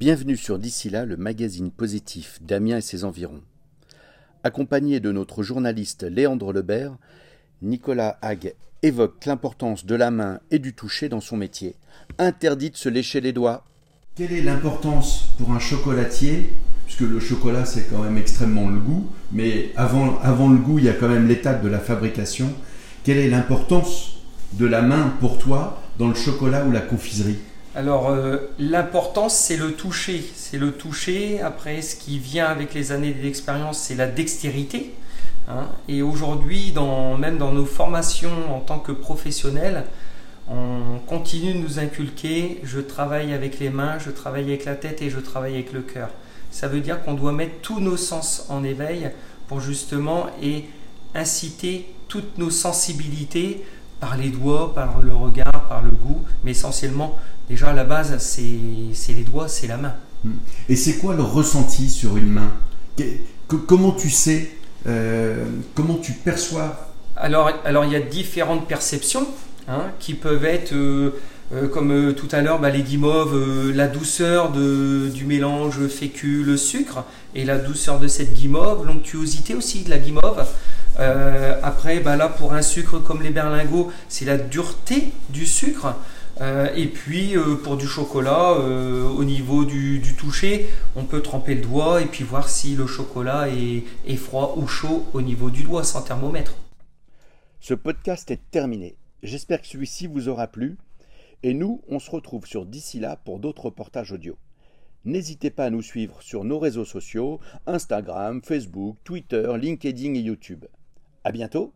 Bienvenue sur D'ici là, le magazine positif d'Amiens et ses environs. Accompagné de notre journaliste Léandre Lebert, Nicolas Hague évoque l'importance de la main et du toucher dans son métier. Interdit de se lécher les doigts. Quelle est l'importance pour un chocolatier? Puisque le chocolat, c'est quand même extrêmement le goût, mais avant, avant le goût, il y a quand même l'étape de la fabrication. Quelle est l'importance de la main pour toi dans le chocolat ou la confiserie? Alors euh, l'importance c'est le toucher, c'est le toucher. Après ce qui vient avec les années d'expérience c'est la dextérité. Hein. Et aujourd'hui, même dans nos formations en tant que professionnels, on continue de nous inculquer je travaille avec les mains, je travaille avec la tête et je travaille avec le cœur. Ça veut dire qu'on doit mettre tous nos sens en éveil pour justement et inciter toutes nos sensibilités par les doigts, par le regard, par le goût, mais essentiellement Déjà, à la base, c'est les doigts, c'est la main. Hmm. Et c'est quoi le ressenti sur une main? Comment tu sais, euh, comment tu perçois? Alors, alors, il y a différentes perceptions hein, qui peuvent être, euh, euh, comme tout à l'heure, bah, les guimauves, la douceur de, du mélange fécule-sucre et la douceur de cette guimauve, l'onctuosité aussi de la guimauve. Après, bah, là, pour un sucre comme les berlingots, c'est la dureté du sucre. Euh, et puis euh, pour du chocolat, euh, au niveau du, toucher, on peut tremper le doigt et puis voir si le chocolat est, est froid ou chaud au niveau du doigt sans thermomètre. Ce podcast est terminé. J'espère que celui-ci vous aura plu. Et nous, on se retrouve sur d'ici là pour d'autres reportages audio. N'hésitez pas à nous suivre sur nos réseaux sociaux, Instagram, Facebook, Twitter, LinkedIn et YouTube. À bientôt